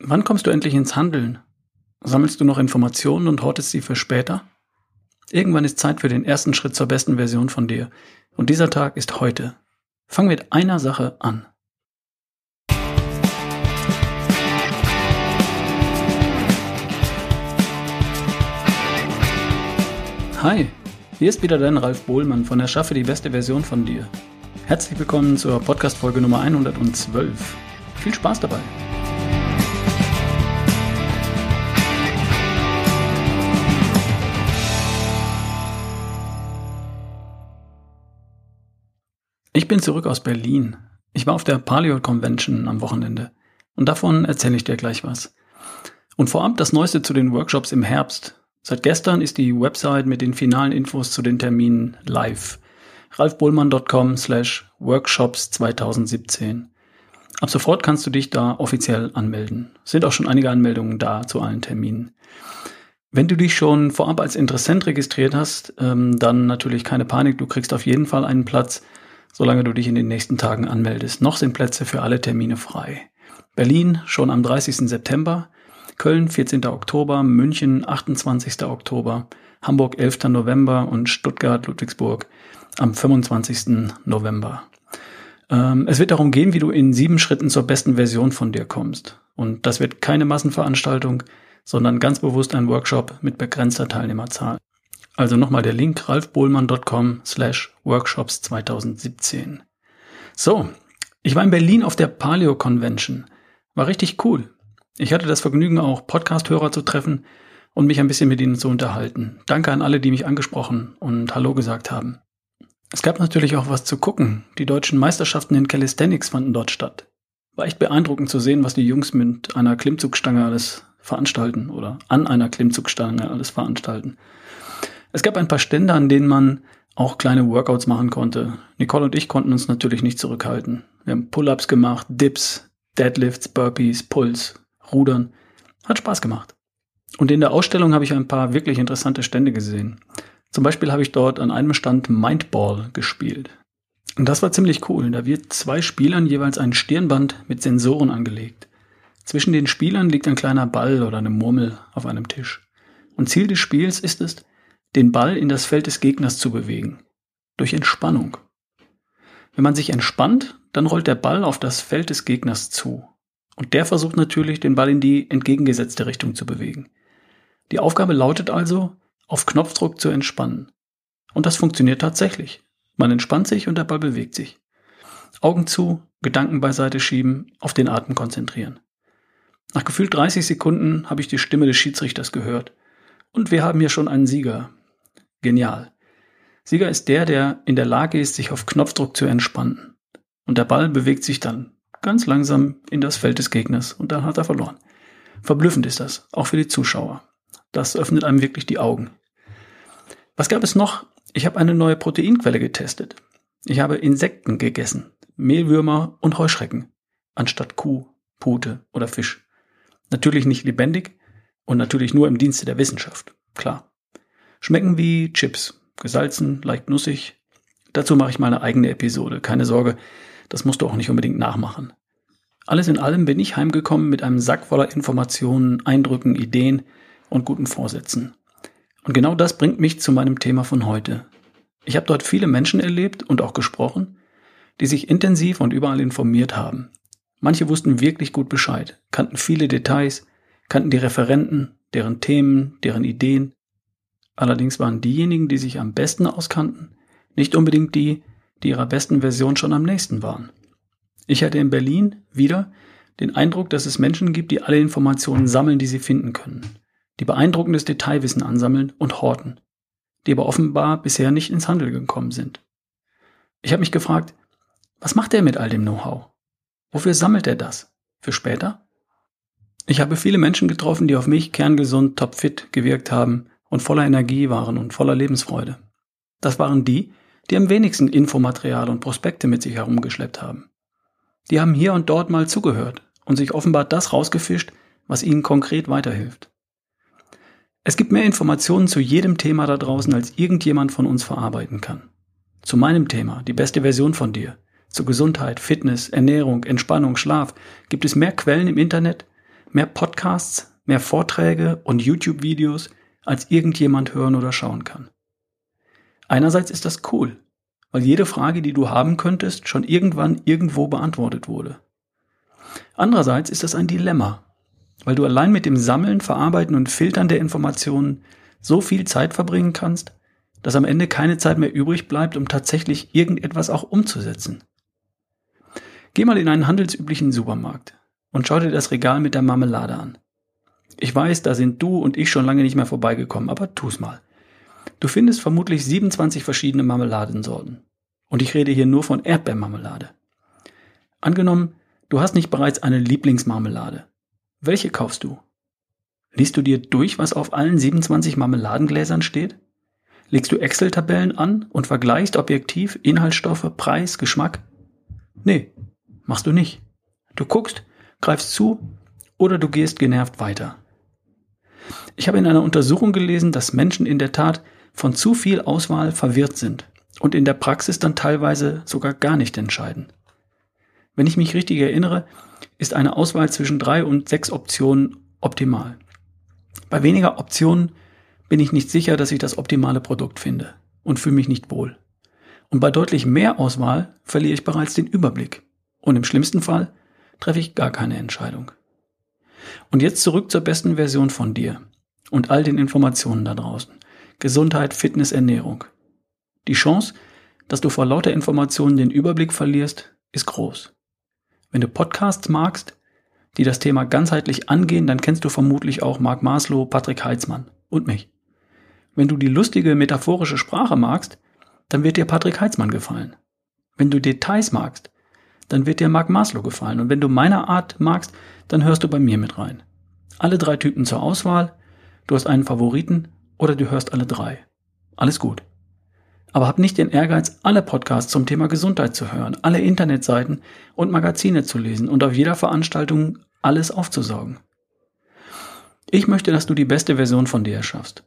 Wann kommst du endlich ins Handeln? Sammelst du noch Informationen und hortest sie für später? Irgendwann ist Zeit für den ersten Schritt zur besten Version von dir. Und dieser Tag ist heute. Fang mit einer Sache an. Hi, hier ist wieder dein Ralf Bohlmann von Erschaffe die beste Version von dir. Herzlich willkommen zur Podcast-Folge Nummer 112. Viel Spaß dabei! Ich bin zurück aus Berlin. Ich war auf der Paleo Convention am Wochenende. Und davon erzähle ich dir gleich was. Und vorab das Neueste zu den Workshops im Herbst. Seit gestern ist die Website mit den finalen Infos zu den Terminen live. ralfbohlmann.com slash workshops 2017. Ab sofort kannst du dich da offiziell anmelden. Sind auch schon einige Anmeldungen da zu allen Terminen. Wenn du dich schon vorab als Interessent registriert hast, ähm, dann natürlich keine Panik, du kriegst auf jeden Fall einen Platz solange du dich in den nächsten Tagen anmeldest. Noch sind Plätze für alle Termine frei. Berlin schon am 30. September, Köln 14. Oktober, München 28. Oktober, Hamburg 11. November und Stuttgart, Ludwigsburg am 25. November. Ähm, es wird darum gehen, wie du in sieben Schritten zur besten Version von dir kommst. Und das wird keine Massenveranstaltung, sondern ganz bewusst ein Workshop mit begrenzter Teilnehmerzahl. Also nochmal der Link ralfbohlmann.com slash workshops 2017. So, ich war in Berlin auf der Paleo Convention. War richtig cool. Ich hatte das Vergnügen, auch Podcast-Hörer zu treffen und mich ein bisschen mit ihnen zu unterhalten. Danke an alle, die mich angesprochen und Hallo gesagt haben. Es gab natürlich auch was zu gucken. Die deutschen Meisterschaften in Calisthenics fanden dort statt. War echt beeindruckend zu sehen, was die Jungs mit einer Klimmzugstange alles veranstalten oder an einer Klimmzugstange alles veranstalten. Es gab ein paar Stände, an denen man auch kleine Workouts machen konnte. Nicole und ich konnten uns natürlich nicht zurückhalten. Wir haben Pull-ups gemacht, Dips, Deadlifts, Burpees, Pulls, Rudern. Hat Spaß gemacht. Und in der Ausstellung habe ich ein paar wirklich interessante Stände gesehen. Zum Beispiel habe ich dort an einem Stand Mindball gespielt. Und das war ziemlich cool. Da wird zwei Spielern jeweils ein Stirnband mit Sensoren angelegt. Zwischen den Spielern liegt ein kleiner Ball oder eine Murmel auf einem Tisch. Und Ziel des Spiels ist es, den Ball in das Feld des Gegners zu bewegen. Durch Entspannung. Wenn man sich entspannt, dann rollt der Ball auf das Feld des Gegners zu. Und der versucht natürlich, den Ball in die entgegengesetzte Richtung zu bewegen. Die Aufgabe lautet also, auf Knopfdruck zu entspannen. Und das funktioniert tatsächlich. Man entspannt sich und der Ball bewegt sich. Augen zu, Gedanken beiseite schieben, auf den Atem konzentrieren. Nach gefühlt 30 Sekunden habe ich die Stimme des Schiedsrichters gehört. Und wir haben hier schon einen Sieger. Genial. Sieger ist der, der in der Lage ist, sich auf Knopfdruck zu entspannen. Und der Ball bewegt sich dann ganz langsam in das Feld des Gegners und dann hat er verloren. Verblüffend ist das, auch für die Zuschauer. Das öffnet einem wirklich die Augen. Was gab es noch? Ich habe eine neue Proteinquelle getestet. Ich habe Insekten gegessen, Mehlwürmer und Heuschrecken, anstatt Kuh, Pute oder Fisch. Natürlich nicht lebendig und natürlich nur im Dienste der Wissenschaft, klar. Schmecken wie Chips. Gesalzen, leicht nussig. Dazu mache ich mal eine eigene Episode. Keine Sorge, das musst du auch nicht unbedingt nachmachen. Alles in allem bin ich heimgekommen mit einem Sack voller Informationen, Eindrücken, Ideen und guten Vorsätzen. Und genau das bringt mich zu meinem Thema von heute. Ich habe dort viele Menschen erlebt und auch gesprochen, die sich intensiv und überall informiert haben. Manche wussten wirklich gut Bescheid, kannten viele Details, kannten die Referenten, deren Themen, deren Ideen Allerdings waren diejenigen, die sich am besten auskannten, nicht unbedingt die, die ihrer besten Version schon am nächsten waren. Ich hatte in Berlin wieder den Eindruck, dass es Menschen gibt, die alle Informationen sammeln, die sie finden können, die beeindruckendes Detailwissen ansammeln und horten, die aber offenbar bisher nicht ins Handel gekommen sind. Ich habe mich gefragt, was macht er mit all dem Know-how? Wofür sammelt er das? Für später? Ich habe viele Menschen getroffen, die auf mich kerngesund, topfit gewirkt haben und voller Energie waren und voller Lebensfreude. Das waren die, die am wenigsten Infomaterial und Prospekte mit sich herumgeschleppt haben. Die haben hier und dort mal zugehört und sich offenbar das rausgefischt, was ihnen konkret weiterhilft. Es gibt mehr Informationen zu jedem Thema da draußen, als irgendjemand von uns verarbeiten kann. Zu meinem Thema, die beste Version von dir, zu Gesundheit, Fitness, Ernährung, Entspannung, Schlaf, gibt es mehr Quellen im Internet, mehr Podcasts, mehr Vorträge und YouTube-Videos, als irgendjemand hören oder schauen kann. Einerseits ist das cool, weil jede Frage, die du haben könntest, schon irgendwann irgendwo beantwortet wurde. Andererseits ist das ein Dilemma, weil du allein mit dem Sammeln, Verarbeiten und Filtern der Informationen so viel Zeit verbringen kannst, dass am Ende keine Zeit mehr übrig bleibt, um tatsächlich irgendetwas auch umzusetzen. Geh mal in einen handelsüblichen Supermarkt und schau dir das Regal mit der Marmelade an. Ich weiß, da sind du und ich schon lange nicht mehr vorbeigekommen, aber tu's mal. Du findest vermutlich 27 verschiedene Marmeladensorten. Und ich rede hier nur von Erdbeermarmelade. Angenommen, du hast nicht bereits eine Lieblingsmarmelade. Welche kaufst du? Liest du dir durch, was auf allen 27 Marmeladengläsern steht? Legst du Excel-Tabellen an und vergleichst objektiv Inhaltsstoffe, Preis, Geschmack? Nee, machst du nicht. Du guckst, greifst zu oder du gehst genervt weiter. Ich habe in einer Untersuchung gelesen, dass Menschen in der Tat von zu viel Auswahl verwirrt sind und in der Praxis dann teilweise sogar gar nicht entscheiden. Wenn ich mich richtig erinnere, ist eine Auswahl zwischen drei und sechs Optionen optimal. Bei weniger Optionen bin ich nicht sicher, dass ich das optimale Produkt finde und fühle mich nicht wohl. Und bei deutlich mehr Auswahl verliere ich bereits den Überblick. Und im schlimmsten Fall treffe ich gar keine Entscheidung. Und jetzt zurück zur besten Version von dir und all den Informationen da draußen. Gesundheit, Fitness, Ernährung. Die Chance, dass du vor lauter Informationen den Überblick verlierst, ist groß. Wenn du Podcasts magst, die das Thema ganzheitlich angehen, dann kennst du vermutlich auch Marc Maslow, Patrick Heitzmann und mich. Wenn du die lustige metaphorische Sprache magst, dann wird dir Patrick Heitzmann gefallen. Wenn du Details magst, dann wird dir Marc Maslow gefallen. Und wenn du meine Art magst, dann hörst du bei mir mit rein. Alle drei Typen zur Auswahl, du hast einen Favoriten oder du hörst alle drei. Alles gut. Aber hab nicht den Ehrgeiz, alle Podcasts zum Thema Gesundheit zu hören, alle Internetseiten und Magazine zu lesen und auf jeder Veranstaltung alles aufzusaugen. Ich möchte, dass du die beste Version von dir erschaffst.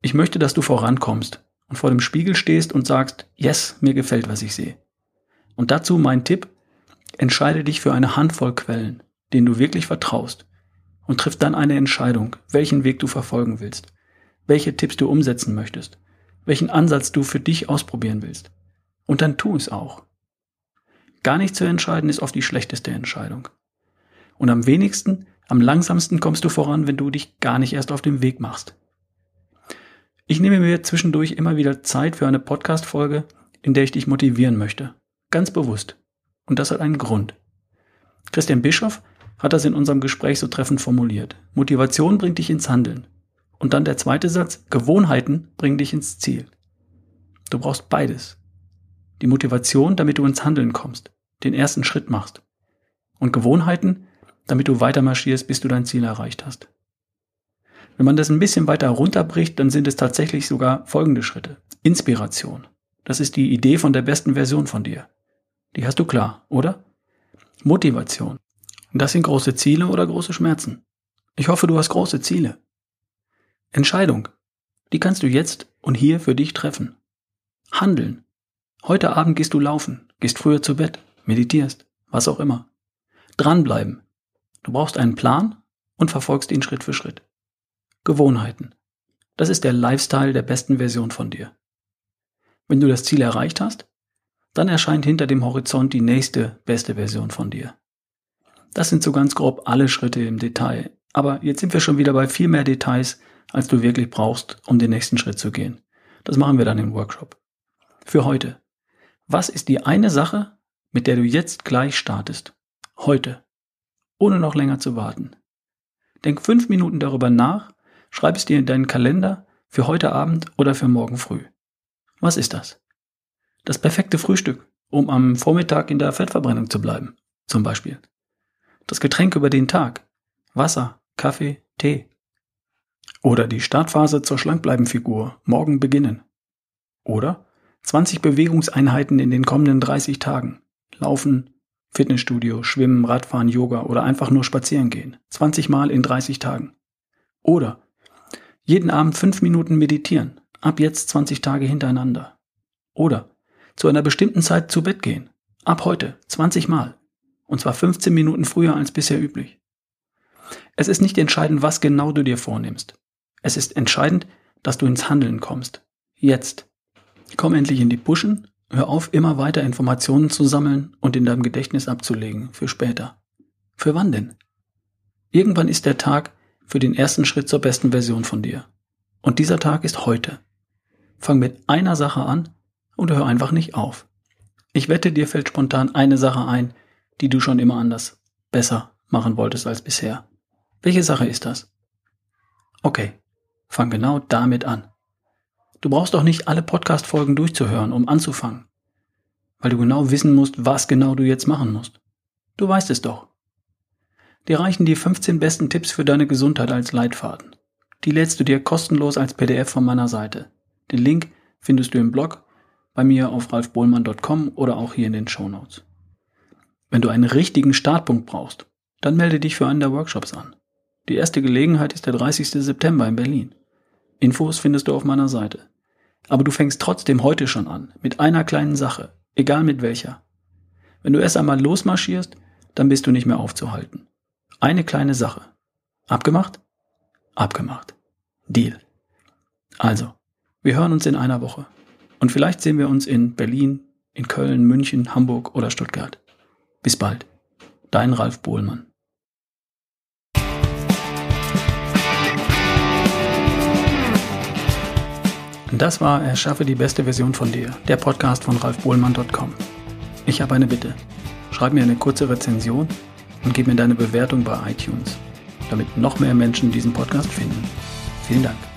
Ich möchte, dass du vorankommst und vor dem Spiegel stehst und sagst, yes, mir gefällt, was ich sehe. Und dazu mein Tipp, entscheide dich für eine Handvoll Quellen, denen du wirklich vertraust und triff dann eine Entscheidung, welchen Weg du verfolgen willst, welche Tipps du umsetzen möchtest welchen Ansatz du für dich ausprobieren willst. Und dann tu es auch. Gar nicht zu entscheiden ist oft die schlechteste Entscheidung. Und am wenigsten, am langsamsten kommst du voran, wenn du dich gar nicht erst auf den Weg machst. Ich nehme mir zwischendurch immer wieder Zeit für eine Podcast-Folge, in der ich dich motivieren möchte. Ganz bewusst. Und das hat einen Grund. Christian Bischoff hat das in unserem Gespräch so treffend formuliert. Motivation bringt dich ins Handeln. Und dann der zweite Satz, Gewohnheiten bringen dich ins Ziel. Du brauchst beides. Die Motivation, damit du ins Handeln kommst, den ersten Schritt machst. Und Gewohnheiten, damit du weiter marschierst, bis du dein Ziel erreicht hast. Wenn man das ein bisschen weiter runterbricht, dann sind es tatsächlich sogar folgende Schritte. Inspiration. Das ist die Idee von der besten Version von dir. Die hast du klar, oder? Motivation. Das sind große Ziele oder große Schmerzen. Ich hoffe, du hast große Ziele. Entscheidung. Die kannst du jetzt und hier für dich treffen. Handeln. Heute Abend gehst du laufen, gehst früher zu Bett, meditierst, was auch immer. Dranbleiben. Du brauchst einen Plan und verfolgst ihn Schritt für Schritt. Gewohnheiten. Das ist der Lifestyle der besten Version von dir. Wenn du das Ziel erreicht hast, dann erscheint hinter dem Horizont die nächste beste Version von dir. Das sind so ganz grob alle Schritte im Detail. Aber jetzt sind wir schon wieder bei viel mehr Details, als du wirklich brauchst, um den nächsten Schritt zu gehen. Das machen wir dann im Workshop. Für heute. Was ist die eine Sache, mit der du jetzt gleich startest? Heute. Ohne noch länger zu warten. Denk fünf Minuten darüber nach, schreib es dir in deinen Kalender für heute Abend oder für morgen früh. Was ist das? Das perfekte Frühstück, um am Vormittag in der Fettverbrennung zu bleiben, zum Beispiel. Das Getränk über den Tag. Wasser, Kaffee, Tee. Oder die Startphase zur Schlankbleibenfigur morgen beginnen. Oder 20 Bewegungseinheiten in den kommenden 30 Tagen. Laufen, Fitnessstudio, Schwimmen, Radfahren, Yoga oder einfach nur spazieren gehen. 20 Mal in 30 Tagen. Oder jeden Abend 5 Minuten meditieren. Ab jetzt 20 Tage hintereinander. Oder zu einer bestimmten Zeit zu Bett gehen. Ab heute 20 Mal. Und zwar 15 Minuten früher als bisher üblich. Es ist nicht entscheidend, was genau du dir vornimmst. Es ist entscheidend, dass du ins Handeln kommst. Jetzt. Komm endlich in die Puschen, hör auf, immer weiter Informationen zu sammeln und in deinem Gedächtnis abzulegen für später. Für wann denn? Irgendwann ist der Tag für den ersten Schritt zur besten Version von dir. Und dieser Tag ist heute. Fang mit einer Sache an und hör einfach nicht auf. Ich wette, dir fällt spontan eine Sache ein, die du schon immer anders, besser machen wolltest als bisher. Welche Sache ist das? Okay, fang genau damit an. Du brauchst auch nicht alle Podcast-Folgen durchzuhören, um anzufangen, weil du genau wissen musst, was genau du jetzt machen musst. Du weißt es doch. Dir reichen die 15 besten Tipps für deine Gesundheit als Leitfaden. Die lädst du dir kostenlos als PDF von meiner Seite. Den Link findest du im Blog, bei mir auf ralfbohlmann.com oder auch hier in den Show Notes. Wenn du einen richtigen Startpunkt brauchst, dann melde dich für einen der Workshops an. Die erste Gelegenheit ist der 30. September in Berlin. Infos findest du auf meiner Seite. Aber du fängst trotzdem heute schon an, mit einer kleinen Sache, egal mit welcher. Wenn du erst einmal losmarschierst, dann bist du nicht mehr aufzuhalten. Eine kleine Sache. Abgemacht? Abgemacht. Deal. Also, wir hören uns in einer Woche. Und vielleicht sehen wir uns in Berlin, in Köln, München, Hamburg oder Stuttgart. Bis bald. Dein Ralf Bohlmann. Das war Erschaffe die beste Version von dir, der Podcast von ralfbohlmann.com. Ich habe eine Bitte. Schreib mir eine kurze Rezension und gib mir deine Bewertung bei iTunes, damit noch mehr Menschen diesen Podcast finden. Vielen Dank.